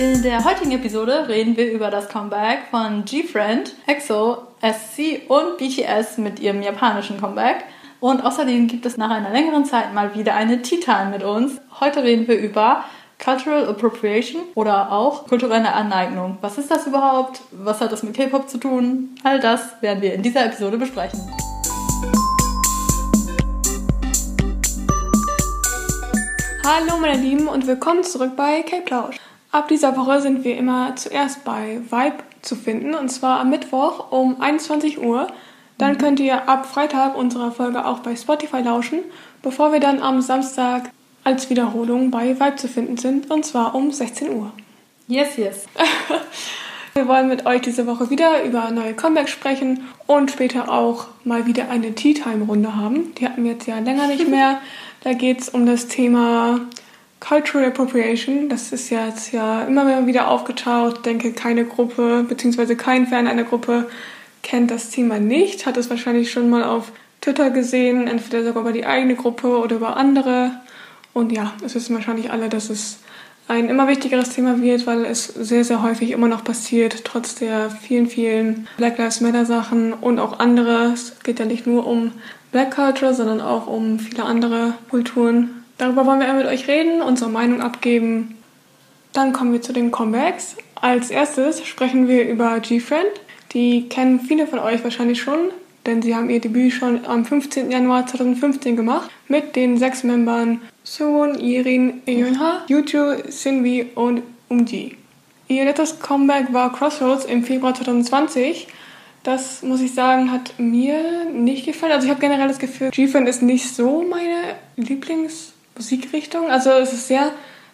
In der heutigen Episode reden wir über das Comeback von G-Friend, EXO, SC und BTS mit ihrem japanischen Comeback. Und außerdem gibt es nach einer längeren Zeit mal wieder eine Tea Time mit uns. Heute reden wir über Cultural Appropriation oder auch kulturelle Aneignung. Was ist das überhaupt? Was hat das mit K-Pop zu tun? All das werden wir in dieser Episode besprechen. Hallo meine Lieben und willkommen zurück bei K-Plausch. Ab dieser Woche sind wir immer zuerst bei Vibe zu finden und zwar am Mittwoch um 21 Uhr. Dann könnt ihr ab Freitag unserer Folge auch bei Spotify lauschen, bevor wir dann am Samstag als Wiederholung bei Vibe zu finden sind und zwar um 16 Uhr. Yes, yes. Wir wollen mit euch diese Woche wieder über neue Comebacks sprechen und später auch mal wieder eine Tea Time Runde haben. Die hatten wir jetzt ja länger nicht mehr. Da geht es um das Thema Cultural Appropriation, das ist ja jetzt ja immer wieder aufgetaucht. Ich denke, keine Gruppe bzw. kein Fan einer Gruppe kennt das Thema nicht, hat es wahrscheinlich schon mal auf Twitter gesehen, entweder sogar über die eigene Gruppe oder über andere. Und ja, es wissen wahrscheinlich alle, dass es ein immer wichtigeres Thema wird, weil es sehr, sehr häufig immer noch passiert, trotz der vielen, vielen Black Lives Matter Sachen und auch andere. Es geht ja nicht nur um Black Culture, sondern auch um viele andere Kulturen. Darüber wollen wir mit euch reden, unsere Meinung abgeben. Dann kommen wir zu den Comebacks. Als erstes sprechen wir über G-Friend. Die kennen viele von euch wahrscheinlich schon, denn sie haben ihr Debüt schon am 15. Januar 2015 gemacht mit den sechs Membern Soon, Yirin, Eunha, Yuju, Sinvi und Umji. Ihr letztes Comeback war Crossroads im Februar 2020. Das muss ich sagen, hat mir nicht gefallen. Also ich habe generell das Gefühl, G-Friend ist nicht so meine Lieblings Musikrichtung. Also es ist sehr,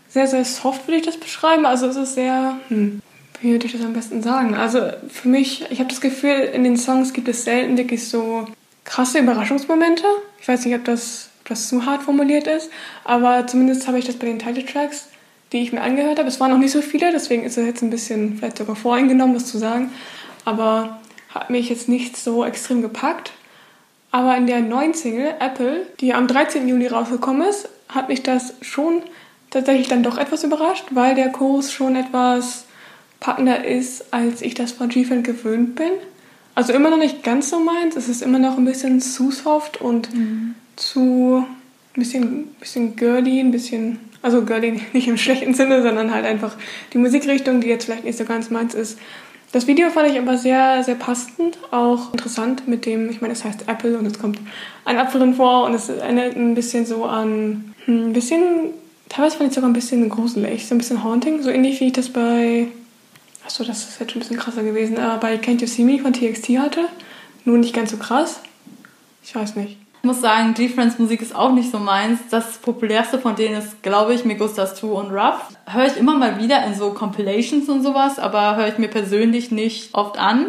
sehr, sehr soft, würde ich das beschreiben. Also es ist sehr, hm, wie würde ich das am besten sagen? Also für mich, ich habe das Gefühl, in den Songs gibt es selten wirklich so krasse Überraschungsmomente. Ich weiß nicht, ob das, ob das zu hart formuliert ist, aber zumindest habe ich das bei den Titeltracks, die ich mir angehört habe. Es waren noch nicht so viele, deswegen ist es jetzt ein bisschen vielleicht sogar voreingenommen, das zu sagen. Aber hat mich jetzt nicht so extrem gepackt. Aber in der neuen Single, Apple, die am 13. Juli rausgekommen ist, hat mich das schon tatsächlich dann doch etwas überrascht, weil der Chorus schon etwas packender ist, als ich das von G-Fan gewöhnt bin. Also immer noch nicht ganz so meins. Es ist immer noch ein bisschen zu soft und mhm. zu ein bisschen, bisschen girly, ein bisschen, also girly nicht im schlechten Sinne, sondern halt einfach die Musikrichtung, die jetzt vielleicht nicht so ganz meins ist. Das Video fand ich aber sehr, sehr passend, auch interessant mit dem, ich meine, es heißt Apple und es kommt ein Apfel drin vor und es erinnert ein bisschen so an ein bisschen, teilweise fand ich sogar ein bisschen gruselig, so ein bisschen haunting, so ähnlich wie ich das bei, achso, das ist jetzt schon ein bisschen krasser gewesen, aber bei Can't You See Me von TXT hatte. Nur nicht ganz so krass. Ich weiß nicht. Ich muss sagen, G-Friends Musik ist auch nicht so meins. Das populärste von denen ist, glaube ich, Me Gustas 2 und Rough. Höre ich immer mal wieder in so Compilations und sowas, aber höre ich mir persönlich nicht oft an.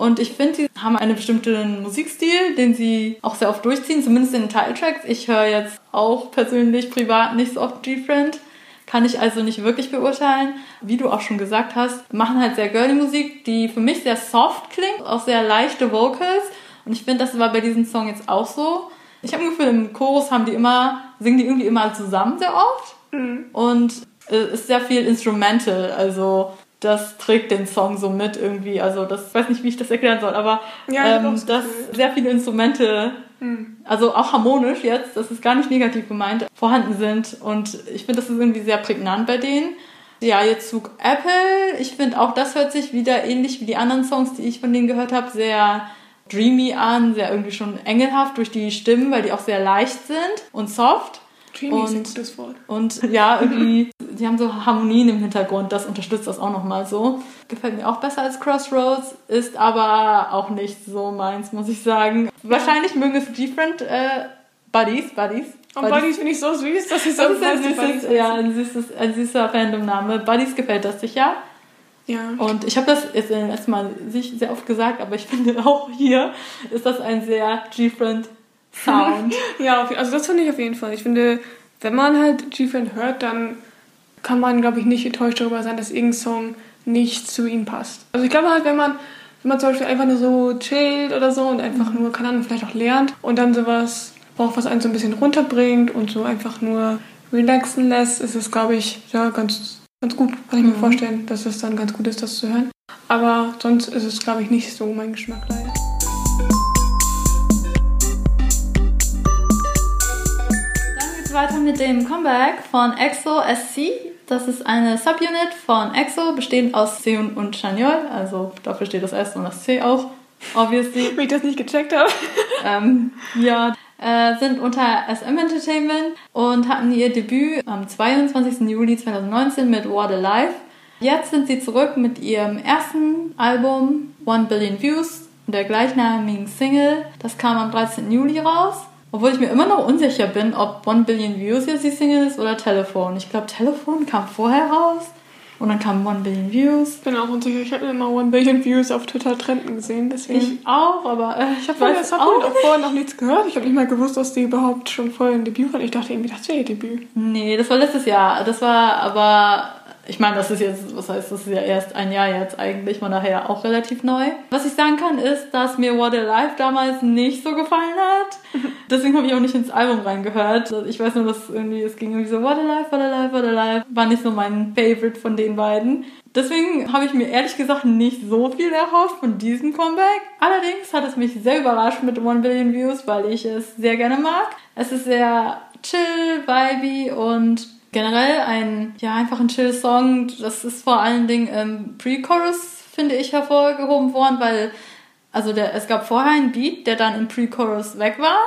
Und ich finde, sie haben einen bestimmten Musikstil, den sie auch sehr oft durchziehen, zumindest in den Titeltracks. Ich höre jetzt auch persönlich privat nicht so oft G-Friend. Kann ich also nicht wirklich beurteilen. Wie du auch schon gesagt hast, machen halt sehr girly Musik, die für mich sehr soft klingt, auch sehr leichte Vocals. Und ich finde, das war bei diesem Song jetzt auch so. Ich habe ein Gefühl, im Chorus haben die immer, singen die irgendwie immer zusammen sehr oft. Mhm. Und es ist sehr viel Instrumental. Also das trägt den Song so mit irgendwie. Also das weiß nicht, wie ich das erklären soll, aber ja, ähm, dass sehr viele Instrumente, hm. also auch harmonisch jetzt, das ist gar nicht negativ gemeint, vorhanden sind. Und ich finde, das ist irgendwie sehr prägnant bei denen. Ja, jetzt zu Apple. Ich finde auch, das hört sich wieder ähnlich wie die anderen Songs, die ich von denen gehört habe, sehr dreamy an, sehr irgendwie schon engelhaft durch die Stimmen, weil die auch sehr leicht sind und soft. Dreamy und, ist ein gutes Wort. Und ja, irgendwie, die haben so Harmonien im Hintergrund, das unterstützt das auch nochmal so. Gefällt mir auch besser als Crossroads, ist aber auch nicht so meins, muss ich sagen. Wahrscheinlich mögen es Different äh, Buddies, Buddies. Und Buddies, Buddies finde ich so süß, dass sie so das ist ein süßes, ja, ein, süßes, ein süßer Fandom-Name. Buddies gefällt das sicher. Ja. Und ich habe das jetzt erstmal sehr oft gesagt, aber ich finde auch hier ist das ein sehr G-Friend Sound. ja, also das finde ich auf jeden Fall. Ich finde, wenn man halt G-Friend hört, dann kann man, glaube ich, nicht enttäuscht darüber sein, dass irgendein Song nicht zu ihm passt. Also ich glaube halt, wenn man, wenn man zum Beispiel einfach nur so chillt oder so und einfach nur, keine Ahnung, vielleicht auch lernt und dann sowas braucht, was einen so ein bisschen runterbringt und so einfach nur relaxen lässt, ist es, glaube ich, ja, ganz ganz gut, kann ich mir mhm. vorstellen, dass es dann ganz gut ist, das zu hören. Aber sonst ist es, glaube ich, nicht so mein Geschmack leider. Weiter mit dem Comeback von EXO SC. Das ist eine Subunit von EXO, bestehend aus Seon und Chanyol. Also dafür steht das S und das C auch, obviously. Wie ich das nicht gecheckt habe. ähm, ja, äh, sind unter SM Entertainment und hatten ihr Debüt am 22. Juli 2019 mit What Alive. Jetzt sind sie zurück mit ihrem ersten Album One Billion Views, der gleichnamigen Single. Das kam am 13. Juli raus. Obwohl ich mir immer noch unsicher bin, ob One Billion Views jetzt die Single ist oder Telefon. Ich glaube, Telefon kam vorher raus. Und dann kam One Billion Views. Ich bin auch unsicher. Ich habe immer One Billion Views auf Twitter trenden gesehen. Deswegen. Ich auch, aber äh, ich habe auch, auch vorher noch nichts gehört. Ich habe nicht mal gewusst, dass die überhaupt schon vorher ein Debüt hatten. Ich dachte irgendwie, das wäre ihr Debüt. Nee, das war letztes Jahr. Das war aber ich meine, das ist jetzt, was heißt, das ist ja erst ein Jahr jetzt eigentlich, von daher auch relativ neu. Was ich sagen kann, ist, dass mir What Alive damals nicht so gefallen hat. Deswegen habe ich auch nicht ins Album reingehört. Ich weiß nur, dass irgendwie, es ging irgendwie so What Alive, What Alive, What Alive. War nicht so mein Favorite von den beiden. Deswegen habe ich mir ehrlich gesagt nicht so viel erhofft von diesem Comeback. Allerdings hat es mich sehr überrascht mit One Billion Views, weil ich es sehr gerne mag. Es ist sehr chill, vibey und generell ein, ja, einfach ein chill Song. Das ist vor allen Dingen im Pre-Chorus, finde ich, hervorgehoben worden, weil, also der, es gab vorher einen Beat, der dann im Pre-Chorus weg war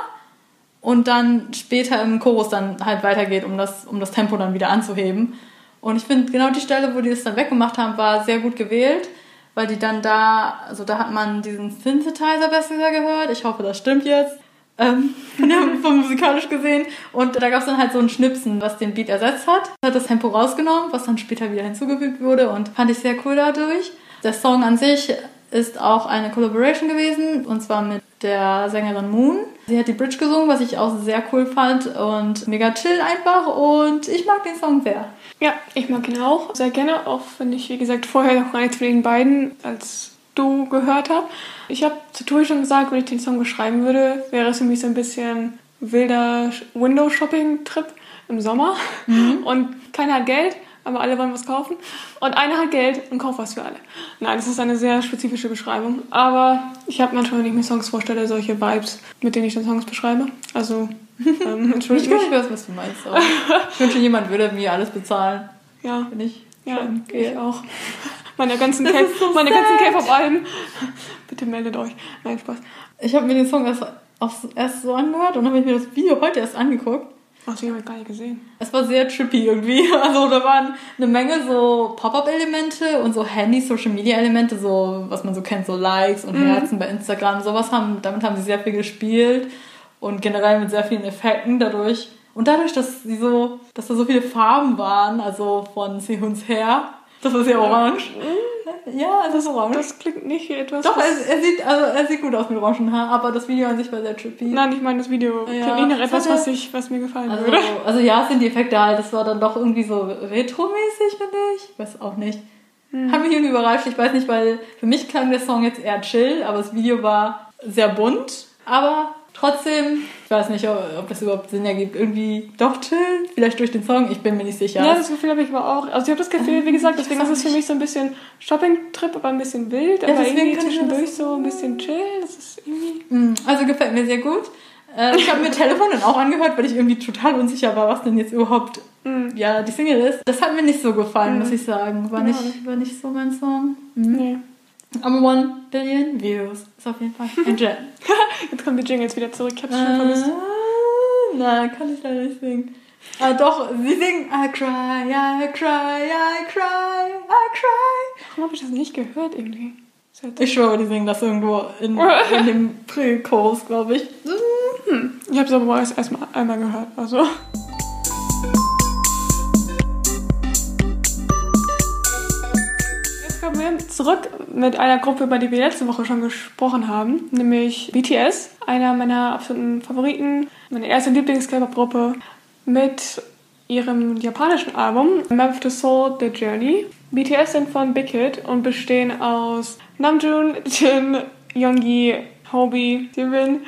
und dann später im Chorus dann halt weitergeht, um das, um das Tempo dann wieder anzuheben. Und ich finde, genau die Stelle, wo die das dann weggemacht haben, war sehr gut gewählt, weil die dann da, also da hat man diesen Synthesizer besser gehört. Ich hoffe, das stimmt jetzt ähm, vom musikalisch gesehen. Und da gab es dann halt so ein Schnipsen, was den Beat ersetzt hat. Hat das Tempo rausgenommen, was dann später wieder hinzugefügt wurde und fand ich sehr cool dadurch. Der Song an sich ist auch eine Collaboration gewesen und zwar mit der Sängerin Moon. Sie hat die Bridge gesungen, was ich auch sehr cool fand und mega chill einfach und ich mag den Song sehr. Ja, ich mag ihn auch sehr gerne, auch wenn ich, wie gesagt, vorher noch gar nichts von den beiden als du gehört habe. Ich habe zu Tui schon gesagt, wenn ich den Song beschreiben würde, wäre es für mich so ein bisschen wilder Window-Shopping-Trip im Sommer. Mhm. Und keiner hat Geld, aber alle wollen was kaufen. Und einer hat Geld und kauft was für alle. Nein, das ist eine sehr spezifische Beschreibung. Aber ich habe manchmal, wenn ich mir Songs vorstelle, solche Vibes, mit denen ich dann Songs beschreibe. Also, ähm, entschuldige Ich weiß, was du meinst. Aber ich wünsche, jemand würde mir alles bezahlen. Ja. Wenn ich ja, ich auch meine ganzen K so meine ganzen K-Pop-Alben. Bitte meldet euch. Nein, Spaß. Ich habe mir den Song erst, erst so angehört und habe mir das Video heute erst angeguckt. Ach, den habe ich gar nicht gesehen. Es war sehr trippy irgendwie. Also da waren eine Menge so Pop-Up-Elemente und so Handy-Social-Media-Elemente, so was man so kennt, so Likes und mhm. Herzen bei Instagram. Sowas haben, damit haben sie sehr viel gespielt und generell mit sehr vielen Effekten dadurch. Und dadurch, dass sie so, dass da so viele Farben waren, also von Sehuns her, das ist ja orange. Ja, das ist orange. Das klingt nicht etwas. Doch, er, er, sieht, also er sieht gut aus mit orangen Haar, aber das Video an sich war sehr trippy. Nein, ich meine, das Video ja, klingt nicht nach etwas, was, ich, was mir gefallen also, würde. Also ja, es sind die Effekte halt. Das war dann doch irgendwie so retro-mäßig, finde ich. Weiß auch nicht. Hm. Hat mich irgendwie überrascht. Ich weiß nicht, weil für mich klang der Song jetzt eher chill, aber das Video war sehr bunt. Aber Trotzdem, ich weiß nicht, ob das überhaupt Sinn ergibt, irgendwie doch chillen, vielleicht durch den Song, ich bin mir nicht sicher. Ja, das Gefühl habe ich aber auch. Also ich habe das Gefühl, wie gesagt, deswegen ist es für mich so ein bisschen Shopping-Trip, aber ein bisschen wild, ja, aber irgendwie zwischendurch so ein bisschen chill, das ist irgendwie... Mm, also gefällt mir sehr gut. Äh, ich habe mir Telefon dann auch angehört, weil ich irgendwie total unsicher war, was denn jetzt überhaupt mm. ja, die Single ist. Das hat mir nicht so gefallen, mm. muss ich sagen. War, ja. nicht, war nicht so mein Song. Mhm. Nee. Aber One Billion Views ist auf jeden Fall ein Jet. Jetzt kommen die Jingles wieder zurück. Ich hab's schon vermisst. Ah, nein, kann ich leider nicht singen. Ah, doch, sie singen I cry, I cry, I cry, I cry. Warum habe ich das nicht gehört irgendwie? Ich schwöre, die singen das irgendwo in, in dem Pre-Chorus, glaube ich. Hm. Ich habe es aber erst erstmal einmal gehört, also. Wir zurück mit einer Gruppe, über die wir letzte Woche schon gesprochen haben, nämlich BTS, einer meiner absoluten Favoriten, meine erste Lieblings-K-Pop-Gruppe mit ihrem japanischen Album Map to Soul The Journey. BTS sind von Big Hit und bestehen aus Namjoon, Jin, Yoongi, Hobi, Jimin,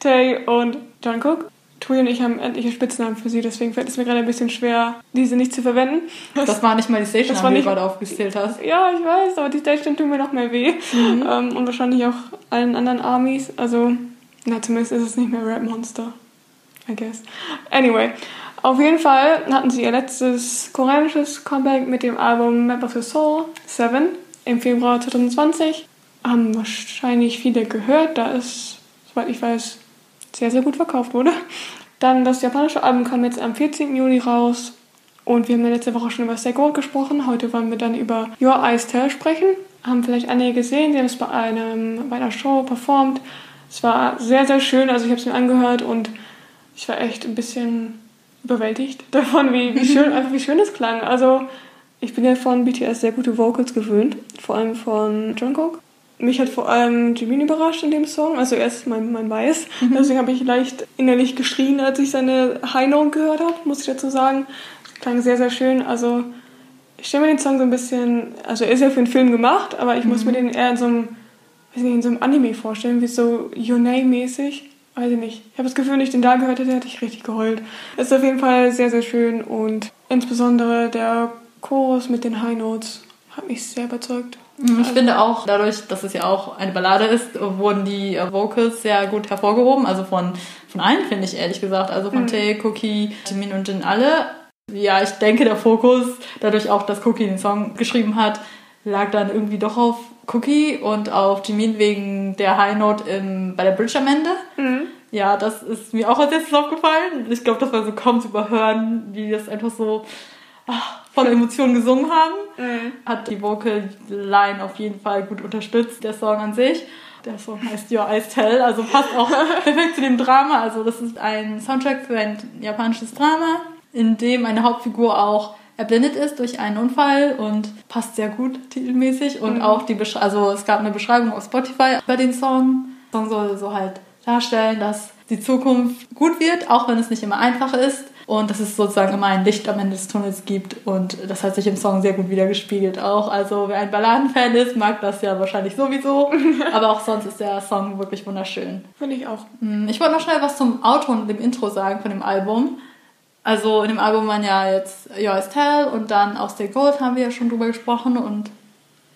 Tae und Jungkook. Tui und ich haben endliche Spitznamen für sie, deswegen fällt es mir gerade ein bisschen schwer, diese nicht zu verwenden. Das war nicht mal die Station, Das war die du gerade aufgezählt hast. Ja, ich weiß, aber die Station tun mir noch mehr weh. Ähm, und wahrscheinlich auch allen anderen Armies. Also, na, zumindest ist es nicht mehr Rap Monster. I guess. Anyway, auf jeden Fall hatten sie ihr letztes koreanisches Comeback mit dem Album Map of the Soul 7 im Februar 2020. Haben wahrscheinlich viele gehört, da es, soweit ich weiß, sehr, sehr gut verkauft wurde. Dann das japanische Album kam jetzt am 14. Juli raus. Und wir haben ja letzte Woche schon über Stay gesprochen. Heute wollen wir dann über Your Eyes Tell sprechen. Haben vielleicht einige gesehen. Sie haben es bei, einem, bei einer Show performt. Es war sehr, sehr schön. Also ich habe es mir angehört und ich war echt ein bisschen überwältigt davon, wie, wie schön, einfach wie schön es klang. Also ich bin ja von BTS sehr gute Vocals gewöhnt. Vor allem von Jungkook. Mich hat vor allem Jimin überrascht in dem Song. Also er ist mein, mein Weiß. Deswegen habe ich leicht innerlich geschrien, als ich seine High Note gehört habe, muss ich dazu sagen. Klang sehr, sehr schön. Also ich stelle mir den Song so ein bisschen, also er ist ja für einen Film gemacht, aber ich muss mir den eher in so einem, weiß nicht, in so einem Anime vorstellen, wie so Your Name-mäßig. Weiß ich nicht. Ich habe das Gefühl, wenn ich den da gehört hätte, hätte ich richtig geheult. Ist auf jeden Fall sehr, sehr schön und insbesondere der Chorus mit den High Notes hat mich sehr überzeugt. Ich finde auch, dadurch, dass es ja auch eine Ballade ist, wurden die äh, Vocals sehr gut hervorgehoben. Also von, von allen, finde ich ehrlich gesagt. Also von Tae, Cookie, Jimin und Jin alle. Ja, ich denke, der Fokus, dadurch auch, dass Cookie den Song geschrieben hat, lag dann irgendwie doch auf Cookie und auf Jimin wegen der High Note im, bei der Bridge am Ende. Ja, das ist mir auch als erstes aufgefallen. Ich glaube, das war so kaum zu überhören, wie das einfach so ach, voller Emotionen gesungen haben. Hat die Vocal Line auf jeden Fall gut unterstützt, der Song an sich. Der Song heißt Your Eyes Tell, also passt auch perfekt zu dem Drama. Also das ist ein Soundtrack für ein japanisches Drama, in dem eine Hauptfigur auch erblindet ist durch einen Unfall und passt sehr gut titelmäßig. Und auch die Besch also es gab eine Beschreibung auf Spotify über den Song. Der Song soll so halt darstellen, dass die Zukunft gut wird, auch wenn es nicht immer einfach ist. Und dass es sozusagen immer ein Licht am Ende des Tunnels gibt. Und das hat sich im Song sehr gut wiedergespiegelt auch. Also wer ein Balladenfan ist, mag das ja wahrscheinlich sowieso. Aber auch sonst ist der Song wirklich wunderschön. Finde ich auch. Hm, Ich wollte noch schnell was zum Auto und dem Intro sagen von dem Album. Also in dem Album waren ja jetzt Your Eyes Tell und dann auch Stay Gold haben wir ja schon drüber gesprochen und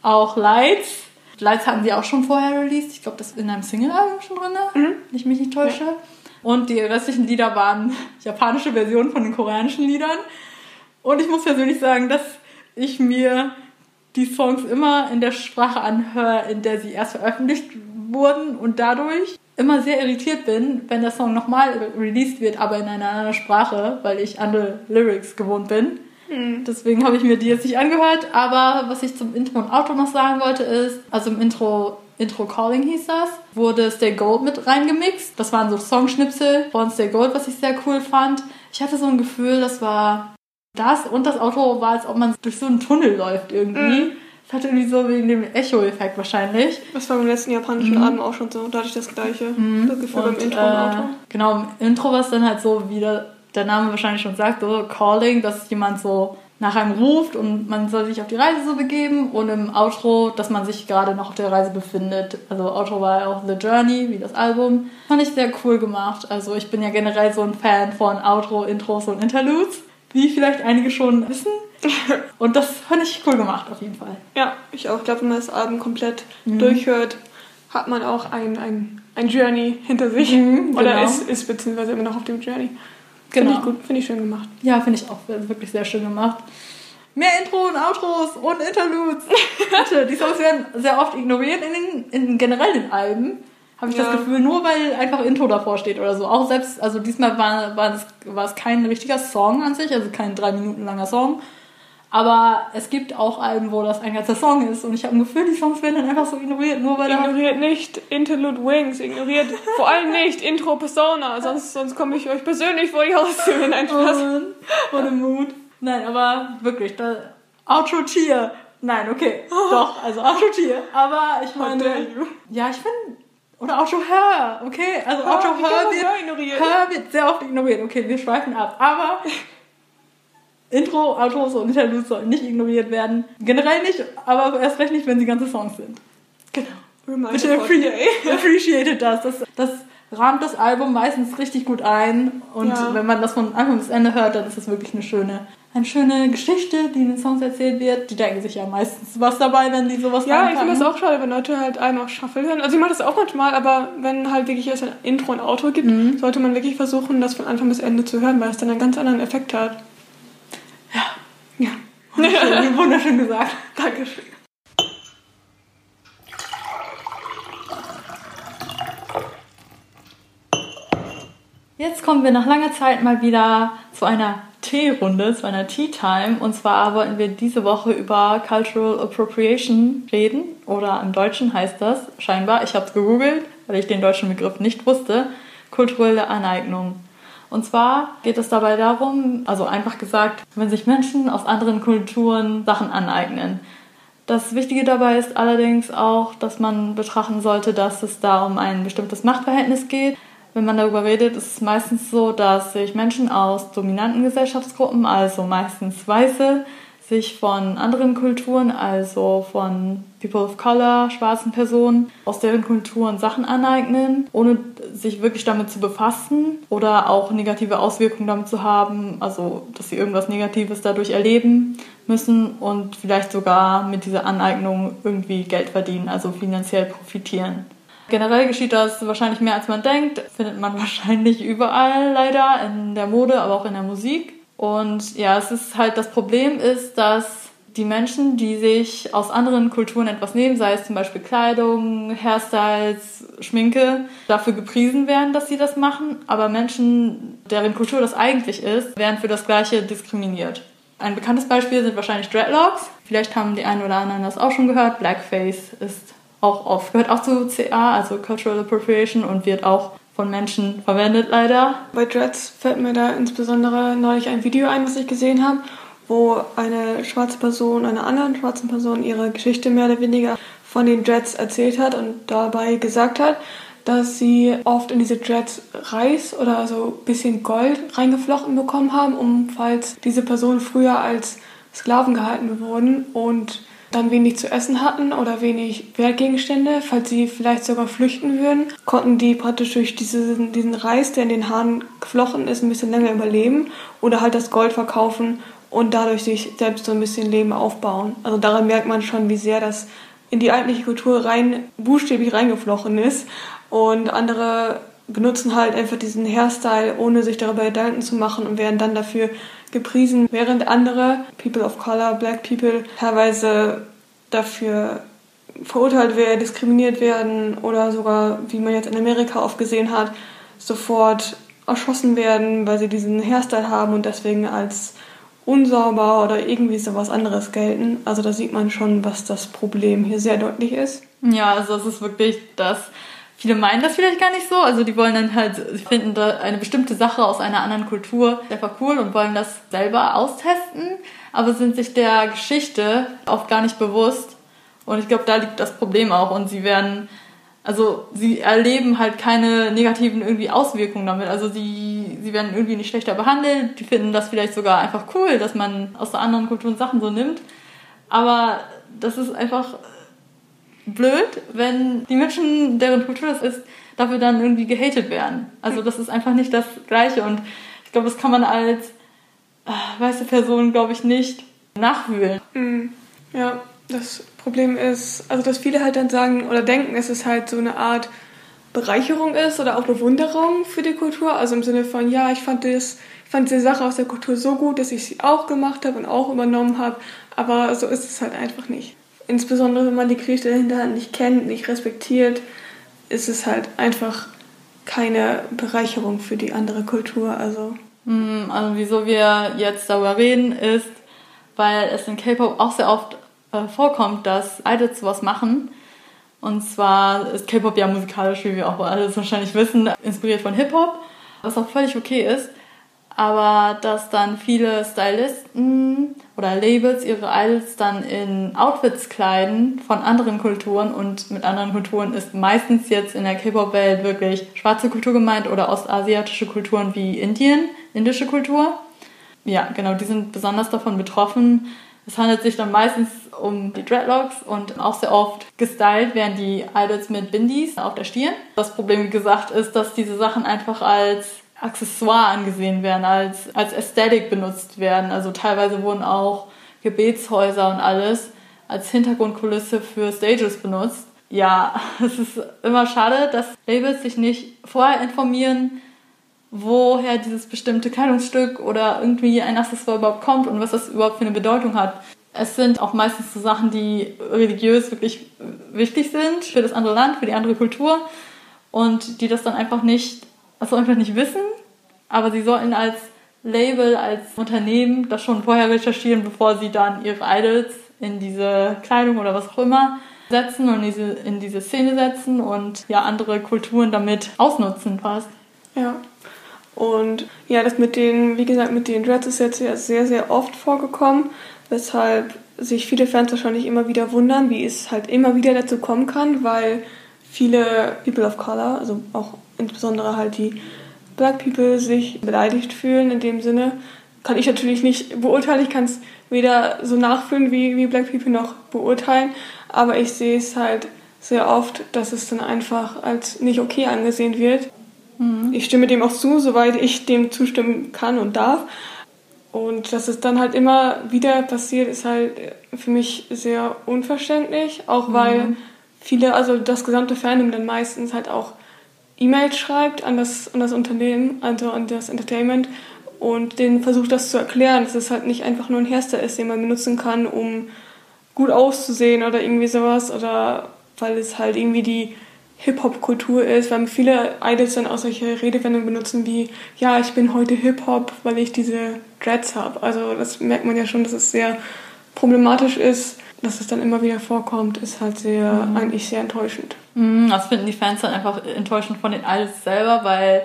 auch Lights. Lights hatten sie auch schon vorher released. Ich glaube, das ist in einem Single-Album schon drin, wenn ich mich nicht täusche. Und die restlichen Lieder waren japanische Versionen von den koreanischen Liedern. Und ich muss persönlich sagen, dass ich mir die Songs immer in der Sprache anhöre, in der sie erst veröffentlicht wurden und dadurch immer sehr irritiert bin, wenn der Song nochmal released wird, aber in einer anderen Sprache, weil ich andere Lyrics gewohnt bin. Deswegen habe ich mir die jetzt nicht angehört. Aber was ich zum Intro und Outro noch sagen wollte ist, also im Intro, Intro Calling hieß das, wurde Stay Gold mit reingemixt. Das waren so Songschnipsel von Stay Gold, was ich sehr cool fand. Ich hatte so ein Gefühl, das war das und das Auto war, als ob man durch so einen Tunnel läuft irgendwie. Das hatte irgendwie so wegen dem Echo-Effekt wahrscheinlich. Das war beim letzten japanischen Album auch schon so. Da hatte ich das gleiche. Das Gefühl beim Und, Intro und äh, Auto. Genau, im Intro war es dann halt so, wie der, der Name wahrscheinlich schon sagt, so Calling, dass jemand so nach einem ruft und man soll sich auf die Reise so begeben und im Outro, dass man sich gerade noch auf der Reise befindet. Also Outro war ja auch The Journey, wie das Album. Fand ich sehr cool gemacht. Also ich bin ja generell so ein Fan von Outro, Intros und Interludes, wie vielleicht einige schon wissen. Und das fand ich cool gemacht auf jeden Fall. Ja, ich auch. Ich glaube, wenn man das Album komplett Mhm. durchhört, hat man auch ein, ein, ein Journey hinter sich. Mhm, Oder genau. ist, ist beziehungsweise immer noch auf dem Journey. Finde Genau. ich gut, finde ich schön gemacht. Ja, finde ich auch wirklich sehr schön gemacht. Mehr Intro und Outros und Interludes. Bitte, die Songs werden sehr oft ignoriert in, den, in generell den Alben. Habe ich Ja. das Gefühl, nur weil einfach Intro davor steht oder so. Auch selbst, also diesmal war, war, es, war es kein richtiger Song an sich, also kein drei Minuten langer Song. Aber es gibt auch Alben, wo das ein ganzer Song ist. Und ich habe ein Gefühl, die Songs werden dann einfach so ignoriert, nur weil Ignoriert nicht Interlude Wings, ignoriert vor allem nicht Intro Persona, sonst, sonst komme ich euch persönlich vor die Haustür. Nein, Spaß. Oh, what a mood. Nein, aber wirklich, da, Outro Cheer. Nein, okay, doch, also Outro Cheer. Aber ich meine, ja, ich finde, oder Outro Hör, okay, also Outro kann man wird? Hör wird sehr oft ignoriert. Okay, wir schweifen ab, aber Intro, Outros und Interludes sollen nicht ignoriert werden. Generell nicht, aber erst recht nicht, wenn sie ganze Songs sind. Genau. Reminder Bitte appre appreciated das. das. Das rahmt das Album meistens richtig gut ein. Und ja. wenn man das von Anfang bis Ende hört, dann ist es wirklich eine schöne, eine schöne Geschichte, die in den Songs erzählt wird. Die denken sich ja meistens was dabei, wenn die sowas Ja, ich finde das auch schade, wenn Leute halt einmal Shuffle hören. Also ich mache das auch manchmal, aber wenn halt wirklich erst ein Intro und Outro gibt, mhm. sollte man wirklich versuchen, das von Anfang bis Ende zu hören, weil es dann einen ganz anderen Effekt hat. Ja. Ja. Wunderschön, wunderschön gesagt. Dankeschön. Jetzt kommen wir nach langer Zeit mal wieder zu einer Teerunde, zu einer Tea Time. Und zwar wollten wir diese Woche über Cultural Appropriation reden. Oder im Deutschen heißt das scheinbar, ich habe es gegoogelt, weil ich den deutschen Begriff nicht wusste, kulturelle Aneignung. Und zwar geht es dabei darum, also einfach gesagt, wenn sich Menschen aus anderen Kulturen Sachen aneignen. Das Wichtige dabei ist allerdings auch, dass man betrachten sollte, dass es da um ein bestimmtes Machtverhältnis geht wenn man darüber redet, ist es meistens so, dass sich Menschen aus dominanten Gesellschaftsgruppen, also meistens Weiße, sich von anderen Kulturen, also von People of Color, schwarzen Personen, aus deren Kulturen Sachen aneignen, ohne sich wirklich damit zu befassen oder auch negative Auswirkungen damit zu haben, also dass sie irgendwas Negatives dadurch erleben müssen und vielleicht sogar mit dieser Aneignung irgendwie Geld verdienen, also finanziell profitieren. Generell geschieht das wahrscheinlich mehr als man denkt. Findet man wahrscheinlich überall leider, in der Mode, aber auch in der Musik. Und ja, es ist halt das Problem ist, dass die Menschen, die sich aus anderen Kulturen etwas nehmen, sei es zum Beispiel Kleidung, Hairstyles, Schminke, dafür gepriesen werden, dass sie das machen. Aber Menschen, deren Kultur das eigentlich ist, werden für das Gleiche diskriminiert. Ein bekanntes Beispiel sind wahrscheinlich Dreadlocks. Vielleicht haben die einen oder anderen das auch schon gehört. Blackface ist auch oft, gehört auch zu CA, also Cultural Appropriation und wird auch von Menschen verwendet leider. Bei Dreads fällt mir da insbesondere neulich ein Video ein, was ich gesehen habe, wo eine schwarze Person einer anderen schwarzen Person ihre Geschichte mehr oder weniger von den Dreads erzählt hat und dabei gesagt hat, dass sie oft in diese Dreads Reis oder so ein bisschen Gold reingeflochten bekommen haben, um falls diese Personen früher als Sklaven gehalten wurden und dann wenig zu essen hatten oder wenig Wertgegenstände, falls sie vielleicht sogar flüchten würden, konnten die praktisch durch diesen, diesen Reis, der in den Haaren geflochten ist, ein bisschen länger überleben oder halt das Gold verkaufen und dadurch sich selbst so ein bisschen Leben aufbauen. Also daran merkt man schon, wie sehr das in die eigentliche Kultur rein buchstäblich reingeflochten ist und andere benutzen halt einfach diesen Hairstyle, ohne sich darüber Gedanken zu machen und werden dann dafür gepriesen, während andere People of Color, Black People teilweise dafür verurteilt werden, diskriminiert werden oder sogar, wie man jetzt in Amerika oft gesehen hat, sofort erschossen werden, weil sie diesen Hairstyle haben und deswegen als unsauber oder irgendwie sowas anderes gelten. Also da sieht man schon, was das Problem hier sehr deutlich ist. Ja, also es ist wirklich das Viele meinen das vielleicht gar nicht so. Also die wollen dann halt, sie finden da eine bestimmte Sache aus einer anderen Kultur einfach cool und wollen das selber austesten, aber sind sich der Geschichte oft gar nicht bewusst. Und ich glaube, da liegt das Problem auch. Und sie werden, also sie erleben halt keine negativen irgendwie Auswirkungen damit. Also sie, sie werden irgendwie nicht schlechter behandelt. Die finden das vielleicht sogar einfach cool, dass man aus der anderen Kultur Sachen so nimmt. Aber das ist einfach blöd, wenn die Menschen, deren Kultur das ist, dafür dann irgendwie gehatet werden. Also das ist einfach nicht das Gleiche und ich glaube, das kann man als äh, weiße Person, glaube ich, nicht nachfühlen. Mhm. Ja, das Problem ist, also dass viele halt dann sagen oder denken, dass es halt so eine Art Bereicherung ist oder auch Bewunderung für die Kultur. Also im Sinne von, ja, ich fand das, ich fand diese Sache aus der Kultur so gut, dass ich sie auch gemacht habe und auch übernommen habe. Aber so ist es halt einfach nicht insbesondere wenn man die Geschichte dahinter nicht kennt, nicht respektiert, ist es halt einfach keine Bereicherung für die andere Kultur. Also, also wieso wir jetzt darüber reden, ist, weil es in K-Pop auch sehr oft äh, vorkommt, dass Idols sowas machen. Und zwar ist K-Pop ja musikalisch, wie wir auch alle wahrscheinlich wissen, inspiriert von Hip-Hop, was auch völlig okay ist aber dass dann viele Stylisten oder Labels ihre Idols dann in Outfits kleiden von anderen Kulturen und mit anderen Kulturen ist meistens jetzt in der K-Pop-Welt wirklich schwarze Kultur gemeint oder ostasiatische Kulturen wie Indien, indische Kultur. Ja, genau, die sind besonders davon betroffen. Es handelt sich dann meistens um die Dreadlocks und auch sehr oft gestylt werden die Idols mit Bindies auf der Stirn. Das Problem, wie gesagt, ist, dass diese Sachen einfach als Accessoire angesehen werden, als, als Ästhetik benutzt werden. Also teilweise wurden auch Gebetshäuser und alles als Hintergrundkulisse für Stages benutzt. Ja, es ist immer schade, dass Labels sich nicht vorher informieren, woher dieses bestimmte Kleidungsstück oder irgendwie ein Accessoire überhaupt kommt und was das überhaupt für eine Bedeutung hat. Es sind auch meistens so Sachen, die religiös wirklich wichtig sind für das andere Land, für die andere Kultur und die das dann einfach nicht, also einfach nicht wissen. Aber sie sollten als Label, als Unternehmen das schon vorher recherchieren, bevor sie dann ihre Idols in diese Kleidung oder was auch immer setzen und diese, in diese Szene setzen und ja andere Kulturen damit ausnutzen fast. Ja. Und ja, das mit den, wie gesagt, mit den Dreads ist jetzt sehr, sehr oft vorgekommen, weshalb sich viele Fans wahrscheinlich immer wieder wundern, wie es halt immer wieder dazu kommen kann, weil viele People of Color, also auch insbesondere halt die Black People, sich beleidigt fühlen in dem Sinne. Kann ich natürlich nicht beurteilen, ich kann es weder so nachfühlen wie, wie Black People noch beurteilen, aber ich sehe es halt sehr oft, dass es dann einfach als nicht okay angesehen wird Mhm. Ich stimme dem auch zu, soweit ich dem zustimmen kann und darf. Und dass es dann halt immer wieder passiert, ist halt für mich sehr unverständlich, auch mhm. Viele, also das gesamte Fandom dann meistens halt auch E-Mails schreibt an das, an das Unternehmen, also an das Entertainment und denen versucht das zu erklären, dass es halt nicht einfach nur ein Herster ist, den man benutzen kann, um gut auszusehen oder irgendwie sowas oder weil es halt irgendwie die Hip-Hop-Kultur ist, weil viele Idols dann auch solche Redewendungen benutzen wie, ja, ich bin heute Hip-Hop, weil ich diese Dreads habe. Also das merkt man ja schon, dass es sehr problematisch ist. Dass es dann immer wieder vorkommt, ist halt sehr, mhm. eigentlich sehr enttäuschend. Mhm, das finden die Fans dann einfach enttäuschend von den Idols selber, weil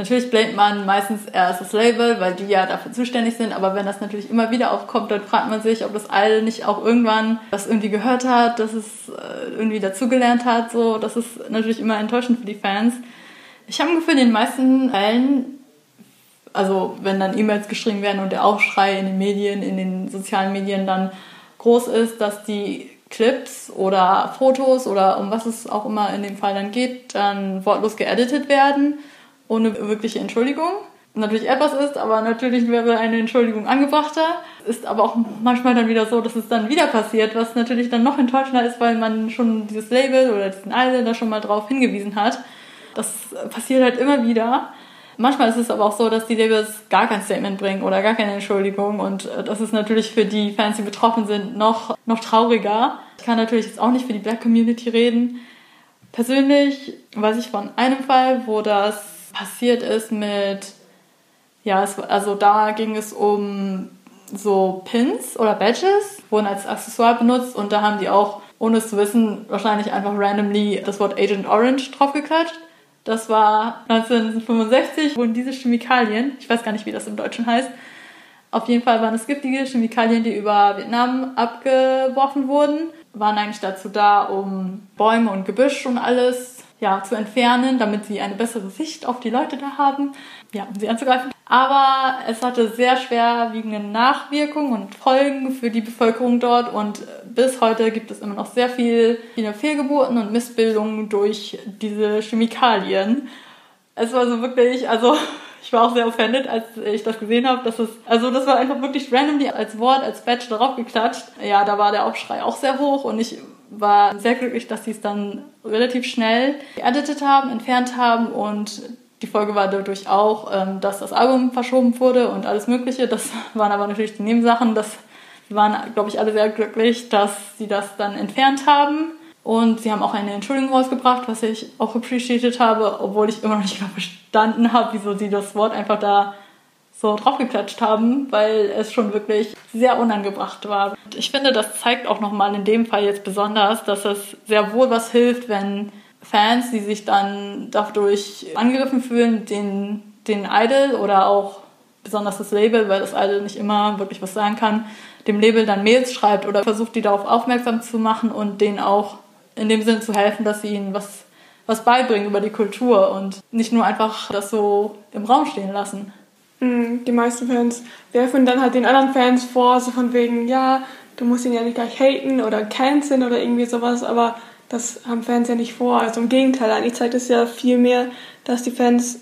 Natürlich blamet man meistens erst das Label, weil die ja dafür zuständig sind, aber wenn das natürlich immer wieder aufkommt, dann fragt man sich, ob das Idol nicht auch irgendwann das irgendwie gehört hat, dass es äh, irgendwie dazugelernt hat. So, das ist natürlich immer enttäuschend für die Fans. Ich habe ein Gefühl, in den meisten Fällen, also wenn dann E-Mails geschrieben werden und der Aufschrei in den Medien, in den sozialen Medien dann groß ist, dass die Clips oder Fotos oder um was es auch immer in dem Fall dann geht, dann wortlos geeditet werden ohne wirkliche Entschuldigung. Natürlich etwas ist, aber natürlich wäre eine Entschuldigung angebrachter. Ist aber auch manchmal dann wieder so, dass es dann wieder passiert, was natürlich dann noch enttäuschender ist, weil man schon dieses Label oder diesen Idol da schon mal drauf hingewiesen hat. Das passiert halt immer wieder. Manchmal ist es aber auch so, dass die Labels gar kein Statement bringen oder gar keine Entschuldigung und äh, das ist natürlich für die Fans, die betroffen sind, noch, noch trauriger. Ich kann natürlich jetzt auch nicht für die Black Community reden. Persönlich weiß ich von einem Fall, wo das passiert ist mit, ja, es, also da ging es um so Pins oder Badges, wurden als Accessoire benutzt und da haben die auch, ohne es zu wissen, wahrscheinlich einfach randomly das Wort Agent Orange draufgeklatscht. Das war 1965, wurden diese Chemikalien, ich weiß gar nicht, wie das im Deutschen heißt, auf jeden Fall waren es giftige Chemikalien, die über Vietnam abgeworfen wurden, waren eigentlich dazu da, um Bäume und Gebüsch und alles ja, zu entfernen, damit sie eine bessere Sicht auf die Leute da haben, ja, um sie anzugreifen. Aber es hatte sehr schwerwiegende Nachwirkungen und Folgen für die Bevölkerung dort und bis heute gibt es immer noch sehr viel, viele Fehlgeburten und Missbildungen durch diese Chemikalien. Es war so wirklich, also ich war auch sehr offended, als ich das gesehen habe, dass es, also das war einfach wirklich randomly als Wort, als Badge darauf geklatscht. Ja, da war der Aufschrei auch sehr hoch und ich war sehr glücklich, dass sie es dann relativ schnell geeditet haben, entfernt haben und die Folge war dadurch auch, ähm, dass das Album verschoben wurde und alles Mögliche. Das waren aber natürlich die Nebensachen. Das waren, glaube ich, alle sehr glücklich, dass sie das dann entfernt haben. Und sie haben auch eine Entschuldigung rausgebracht, was ich auch appreciated habe, obwohl ich immer noch nicht genau verstanden habe, wieso sie das Wort einfach da so draufgeklatscht haben, weil es schon wirklich sehr unangebracht war. Und ich finde, das zeigt auch nochmal in dem Fall jetzt besonders, dass es sehr wohl was hilft, wenn Fans, die sich dann dadurch angegriffen fühlen, den, den Idol oder auch besonders das Label, weil das Idol nicht immer wirklich was sagen kann, dem Label dann Mails schreibt oder versucht, die darauf aufmerksam zu machen und denen auch in dem Sinn zu helfen, dass sie ihnen was, was beibringen über die Kultur und nicht nur einfach das so im Raum stehen lassen. Mhm, die meisten Fans werfen dann halt den anderen Fans vor, so von wegen, ja, du musst ihn ja nicht gleich haten oder canceln oder irgendwie sowas, aber das haben Fans ja nicht vor. Also im Gegenteil, eigentlich zeigt es ja viel mehr, dass die Fans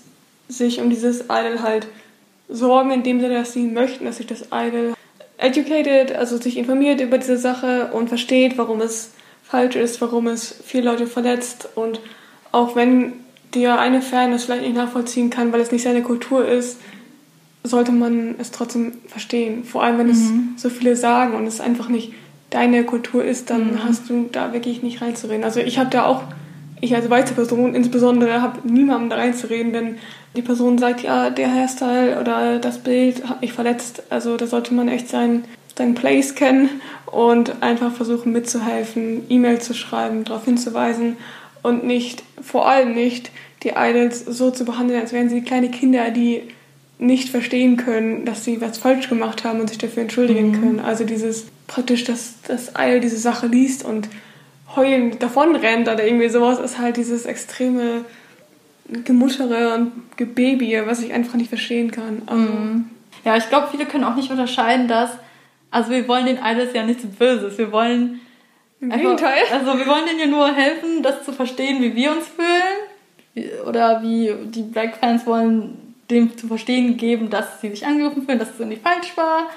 sich um dieses Idol halt sorgen, in dem Sinne, dass sie möchten, dass sich das Idol educated, also sich informiert über diese Sache und versteht, warum es falsch ist, warum es viele Leute verletzt und auch wenn der eine Fan das vielleicht nicht nachvollziehen kann, weil es nicht seine Kultur ist, sollte man es trotzdem verstehen. Vor allem, wenn mhm. es so viele sagen und es einfach nicht deine Kultur ist, dann mhm. hast du da wirklich nicht reinzureden. Also ich habe da auch, ich als weiße Person insbesondere, habe niemandem da reinzureden, denn die Person sagt, ja, der Hairstyle oder das Bild hat mich verletzt. Also da sollte man echt seinen, seinen Place kennen und einfach versuchen mitzuhelfen, E-Mail zu schreiben, darauf hinzuweisen und nicht, vor allem nicht, die Idols so zu behandeln, als wären sie kleine Kinder, die nicht verstehen können, dass sie was falsch gemacht haben und sich dafür entschuldigen mhm. können. Also dieses praktisch, dass das Idol diese Sache liest und heulend davonrennt oder irgendwie sowas, ist halt dieses extreme Gemuttere und Gebabie, was ich einfach nicht verstehen kann. Also mhm. Ja, ich glaube, viele können auch nicht unterscheiden, dass, also wir wollen den Idols ja nichts Böses. Wir wollen im einfach, Gegenteil. Also wir wollen denen ja nur helfen, das zu verstehen, wie wir uns fühlen. Oder wie die Black Fans wollen dem zu verstehen geben, dass sie sich angegriffen fühlen, dass es irgendwie falsch war.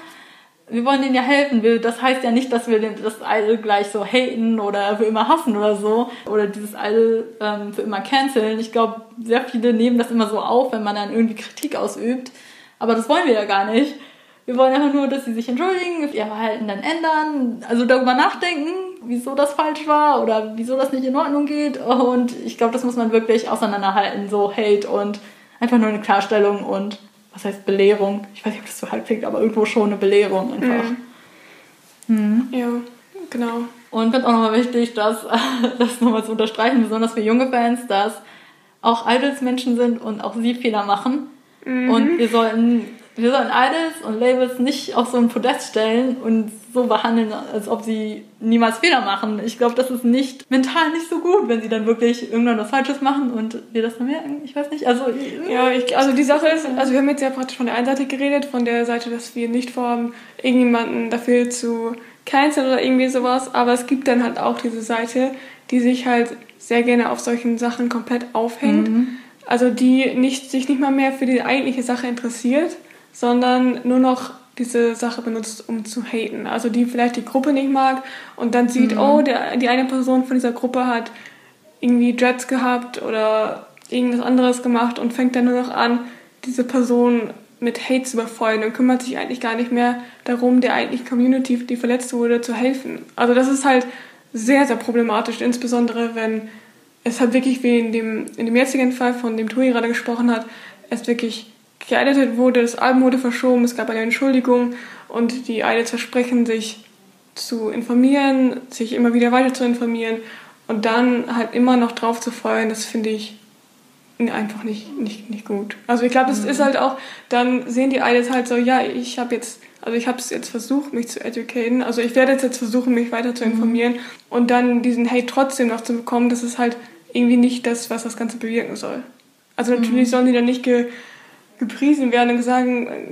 Wir wollen denen ja helfen. Das heißt ja nicht, dass wir das Idol gleich so haten oder für immer hassen oder so. Oder dieses Idol ähm, für immer canceln. Ich glaube, sehr viele nehmen das immer so auf, wenn man dann irgendwie Kritik ausübt. Aber das wollen wir ja gar nicht. Wir wollen einfach nur, dass sie sich entschuldigen, ihr Verhalten dann ändern, also darüber nachdenken, wieso das falsch war oder wieso das nicht in Ordnung geht. Und ich glaube, das muss man wirklich auseinanderhalten, so Hate und einfach nur eine Klarstellung und was heißt Belehrung? Ich weiß nicht, ob das so halb klingt, aber irgendwo schon eine Belehrung einfach. Mhm. Mhm. Ja, genau. Und ich finde auch nochmal wichtig, dass, das nochmal zu unterstreichen, besonders für junge Fans, dass auch Idols Menschen sind und auch sie Fehler machen. Mhm. Und wir sollten wir sollen Idols und Labels nicht auf so ein Podest stellen und so behandeln, als ob sie niemals Fehler machen. Ich glaube, das ist nicht mental nicht so gut, wenn sie dann wirklich irgendwann was Falsches machen und wir das dann merken. Ich weiß nicht. Also ja, ich, also die Sache ist, also wir haben jetzt ja praktisch von der einen Seite geredet, von der Seite, dass wir nicht vorhaben, irgendjemanden dafür zu canceln oder irgendwie sowas. Aber es gibt dann halt auch diese Seite, die sich halt sehr gerne auf solchen Sachen komplett aufhängt. Mhm. Also die nicht, sich nicht mal mehr für die eigentliche Sache interessiert, sondern nur noch diese Sache benutzt, um zu haten. Also die vielleicht die Gruppe nicht mag und dann sieht, mhm. oh, der, die eine Person von dieser Gruppe hat irgendwie Dreads gehabt oder irgendwas anderes gemacht und fängt dann nur noch an, diese Person mit Hate zu überfallen und kümmert sich eigentlich gar nicht mehr darum, der eigentlichen Community, die verletzt wurde, zu helfen. Also das ist halt sehr, sehr problematisch, insbesondere wenn es halt wirklich wie in dem, in dem jetzigen Fall, von dem Tui gerade gesprochen hat, es wirklich geeditet wurde, das Album wurde verschoben, es gab eine Entschuldigung und die Idols versprechen, sich zu informieren, sich immer wieder weiter zu informieren und dann halt immer noch drauf zu feuern, das finde ich einfach nicht, nicht, nicht gut. Also ich glaube, das mhm. ist halt auch, dann sehen die Idols halt so, ja, ich habe jetzt, also ich habe es jetzt versucht, mich zu educaten, also ich werde jetzt, jetzt versuchen, mich weiter zu mhm. informieren mhm. und dann diesen Hate trotzdem noch zu bekommen, das ist halt irgendwie nicht das, was das Ganze bewirken soll. Also natürlich mhm. sollen die dann nicht ge gepriesen werden und gesagt,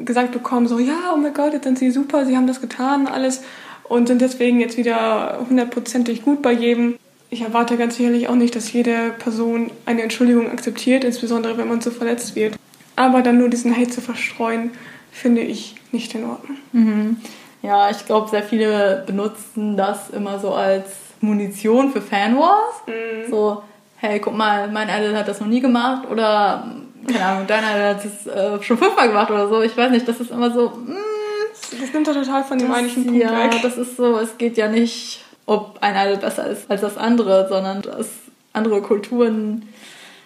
gesagt bekommen, so, ja, oh mein Gott, jetzt sind sie super, sie haben das getan, alles und sind deswegen jetzt wieder hundertprozentig gut bei jedem. Ich erwarte ganz sicherlich auch nicht, dass jede Person eine Entschuldigung akzeptiert, insbesondere wenn man so verletzt wird. Aber dann nur diesen Hate zu verstreuen, finde ich nicht in Ordnung. Mhm. Ja, ich glaube, sehr viele benutzen das immer so als Munition für Fanwars. Mhm. So, hey, guck mal, mein Idol hat das noch nie gemacht oder keine Ahnung, deiner hat es äh, schon fünfmal gemacht oder so. Ich weiß nicht, das ist immer so. Mm, das nimmt doch total von dem eigentlichen Punkt ja, weg. Ja, das ist so, es geht ja nicht, ob ein Idol besser ist als das andere, sondern dass andere Kulturen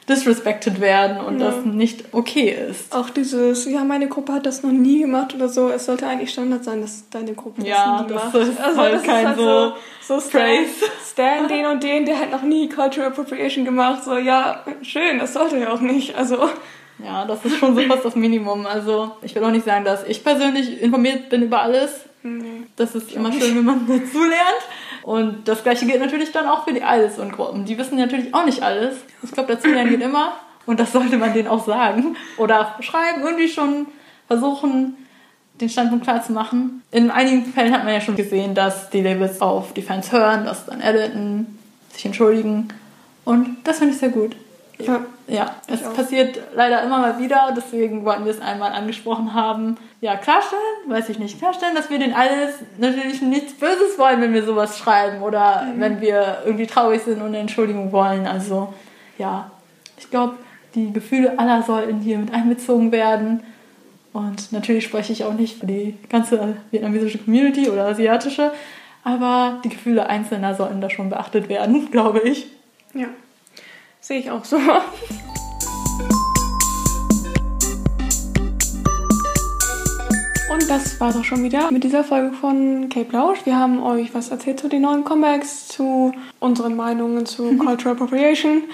disrespected werden und ja. das nicht okay ist. Auch dieses, ja, meine Gruppe hat das noch nie gemacht oder so. Es sollte eigentlich Standard sein, dass deine Gruppe ja, das nie das macht. Ist also halt das kein ist halt so, so Stan, Stan, den und den, der hat noch nie Cultural Appropriation gemacht. So, ja, schön, das sollte ja auch nicht. Also. Ja, das ist schon so fast das Minimum. Also, ich will auch nicht sagen, dass ich persönlich informiert bin über alles. Nee, das ist immer schön, wenn man dazu lernt. Und das gleiche gilt natürlich dann auch für die Idols und Gruppen. Die wissen natürlich auch nicht alles. Ich glaube, dazu lernen geht immer. Und das sollte man denen auch sagen. Oder schreiben, irgendwie schon versuchen, den Standpunkt klar zu machen. In einigen Fällen hat man ja schon gesehen, dass die Labels auf die Fans hören, das dann editen, sich entschuldigen. Und das finde ich sehr gut. Ja, ja es passiert leider immer mal wieder, deswegen wollten wir es einmal angesprochen haben. Ja, klarstellen, weiß ich nicht, klarstellen, dass wir den alles natürlich nichts Böses wollen, wenn wir sowas schreiben oder mhm. wenn wir irgendwie traurig sind und eine Entschuldigung wollen. Also, ja, ich glaube, die Gefühle aller sollten hier mit einbezogen werden. Und natürlich spreche ich auch nicht für die ganze vietnamesische Community oder asiatische, aber die Gefühle Einzelner sollten da schon beachtet werden, glaube ich. Ja, sehe ich auch so. Und das war doch schon wieder mit dieser Folge von Cape Lausch. Wir haben euch was erzählt zu den neuen Comebacks, zu unseren Meinungen zu Cultural Appropriation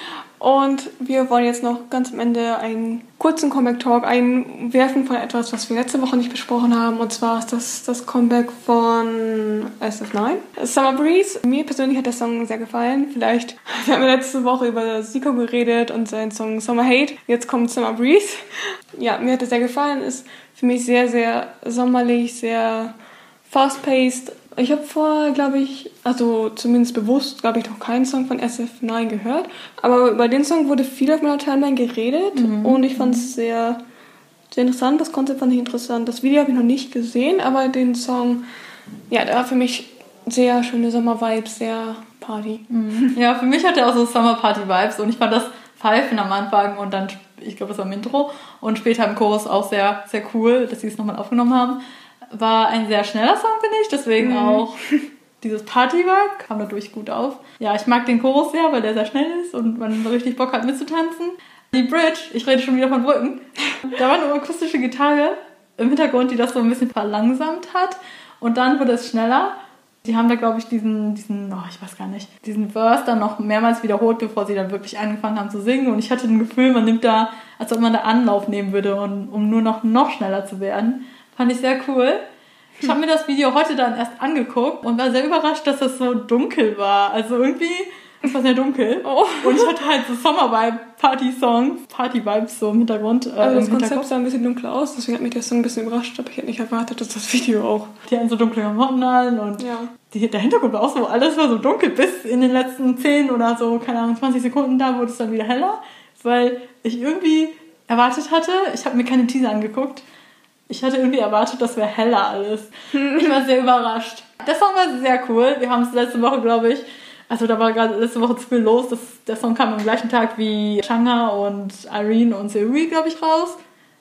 und wir wollen jetzt noch ganz am Ende einen kurzen Comeback-Talk einwerfen von etwas, was wir letzte Woche nicht besprochen haben. Und zwar ist das das Comeback von SF9. Summer Breeze. Mir persönlich hat der Song sehr gefallen. Vielleicht, wir haben letzte Woche über Zico geredet und seinen Song Summer Hate. Jetzt kommt Summer Breeze. Ja, mir hat er sehr gefallen. Ist für mich sehr, sehr sommerlich, sehr fast-paced ich habe vorher, glaube ich, also zumindest bewusst, glaube ich, noch keinen Song von SF9 gehört. Aber über den Song wurde viel auf meiner Timeline geredet mhm. und ich fand es sehr, sehr interessant. Das Konzept fand ich interessant. Das Video habe ich noch nicht gesehen, aber den Song, ja, der war für mich sehr schöne Sommer-Vibes, sehr Party. Mhm. Ja, für mich hat er auch so Summer-Party-Vibes und ich fand das Pfeifen am Anfang und dann, ich glaube, das war im Intro und später im Chorus auch sehr, sehr cool, dass sie es nochmal aufgenommen haben war ein sehr schneller Song, finde ich, deswegen mhm. auch dieses Party-Vibe kam dadurch gut auf. Ja, ich mag den Chorus sehr, weil der sehr schnell ist und man so richtig Bock hat mitzutanzen. Die Bridge, ich rede schon wieder von Brücken, da war eine akustische Gitarre im Hintergrund, die das so ein bisschen verlangsamt hat und dann wurde es schneller. Die haben da, glaube ich, diesen, diesen, oh, ich weiß gar nicht, diesen Verse dann noch mehrmals wiederholt, bevor sie dann wirklich angefangen haben zu singen. Und ich hatte ein Gefühl, man nimmt da, als ob man da Anlauf nehmen würde, und, um nur noch, noch schneller zu werden. Fand ich sehr cool. Ich habe mir das Video heute dann erst angeguckt und war sehr überrascht, dass es so dunkel war. Also irgendwie, es war sehr dunkel. Oh. Und ich hatte halt so Sommer-Vibe, Party-Songs, Party-Vibes so im Hintergrund. Äh, also das Konzept sah ein bisschen dunkler aus, deswegen hat mich das so ein bisschen überrascht, aber ich hätte nicht erwartet, dass das Video auch. Die hatten so dunkle Klamotten an und ja. die, der Hintergrund war auch so, alles war so dunkel, bis in den letzten 10 oder so, keine Ahnung, 20 Sekunden da wurde es dann wieder heller, weil ich irgendwie erwartet hatte, ich habe mir keine Teaser angeguckt, ich hatte irgendwie erwartet, das wäre heller alles. Ich war sehr überrascht. Der Song war sehr cool. Wir haben es letzte Woche, glaube ich, also da war gerade letzte Woche zu viel los. Das, der Song kam am gleichen Tag wie Changa und Irene und Seuri, glaube ich, raus.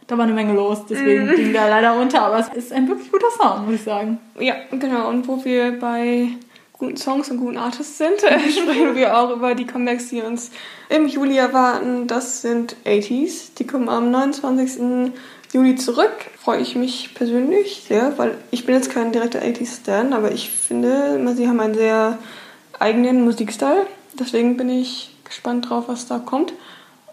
Da war eine Menge los, deswegen mm. ging der leider unter. Aber es ist ein wirklich guter Song, muss ich sagen. Ja, genau. Und wo wir bei guten Songs und guten Artists sind, sprechen wir auch über die Comebacks, die uns im Juli erwarten. Das sind 80s. Die kommen am 29. Juli zurück. Freue ich mich persönlich sehr, weil ich bin jetzt kein direkter 80s-Stan, aber ich finde, sie haben einen sehr eigenen Musikstil. Deswegen bin ich gespannt drauf, was da kommt.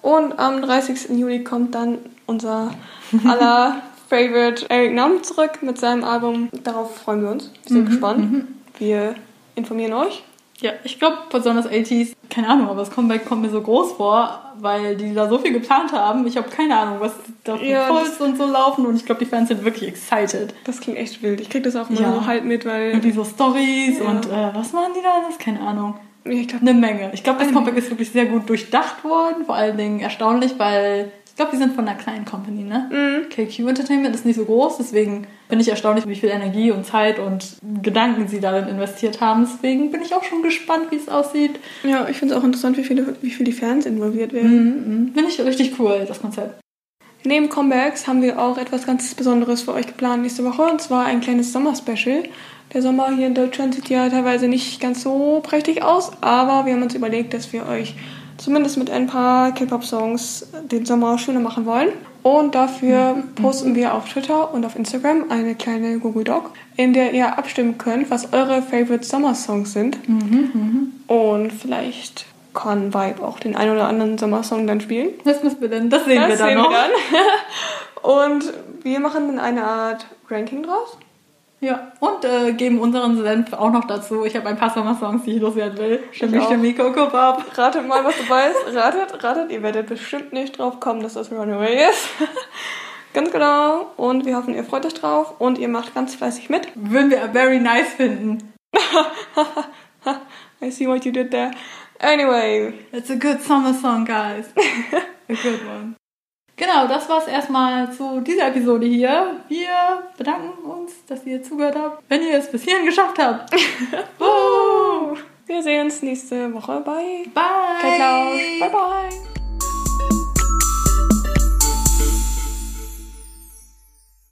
Und am 30. Juli kommt dann unser aller Favorite Eric Nam zurück mit seinem Album. Darauf freuen wir uns. Wir sind mhm, gespannt. Mhm. Wir informieren euch. Ja, ich glaube besonders 80s, keine Ahnung, aber das Comeback kommt mir so groß vor, weil die da so viel geplant haben. Ich habe keine Ahnung, was da für ja, und so laufen und ich glaube, die Fans sind wirklich excited. Das klingt echt wild. Ich krieg das auch immer ja. so halb mit, weil... Und diese Stories ja. und äh, was machen die da alles? Keine Ahnung. Ich glaub, eine Menge. Ich glaube, das Comeback ist wirklich sehr gut durchdacht worden, vor allen Dingen erstaunlich, weil glaube, die sind von einer kleinen Company, ne? Mhm. KQ Entertainment ist nicht so groß, deswegen bin ich erstaunlich, wie viel Energie und Zeit und Gedanken sie darin investiert haben. Deswegen bin ich auch schon gespannt, wie es aussieht. Ja, ich finde es auch interessant, wie viele, wie viele die Fans involviert werden. Mhm, mhm. Finde ich richtig cool, das Konzept. Neben Comebacks haben wir auch etwas ganz Besonderes für euch geplant nächste Woche, und zwar ein kleines Sommer-Special. Der Sommer hier in Deutschland sieht ja teilweise nicht ganz so prächtig aus, aber wir haben uns überlegt, dass wir euch zumindest mit ein paar K-Pop-Songs den Sommer schöner machen wollen. Und dafür posten wir auf Twitter und auf Instagram eine kleine Google Doc, in der ihr abstimmen könnt, was eure Favorite Sommer-Songs sind. Mhm, mh. Und vielleicht kann Vibe auch den ein oder anderen Sommersong dann spielen. Das müssen wir dann, das sehen das wir dann sehen noch. Wir dann. und wir machen dann eine Art Ranking draus. Ja, und äh, geben unseren Senf auch noch dazu. Ich habe ein paar Sommersongs, die ich loswerden will. Stimmi, Stimmi, Coco Bob. Ratet mal, was du weißt. Ratet, ratet. Ihr werdet bestimmt nicht drauf kommen, dass das Runaway ist. Ganz genau. Und wir hoffen, ihr freut euch drauf und ihr macht ganz fleißig mit. Würden wir very nice finden. I see what you did there. Anyway. It's a good summer song, guys. a good one. Genau, das war's erstmal zu dieser Episode hier. Wir bedanken uns, dass ihr zugehört habt. Wenn ihr es bis hierhin geschafft habt. Wir sehen uns nächste Woche bei Bye. Kai Klausch. Bye bye.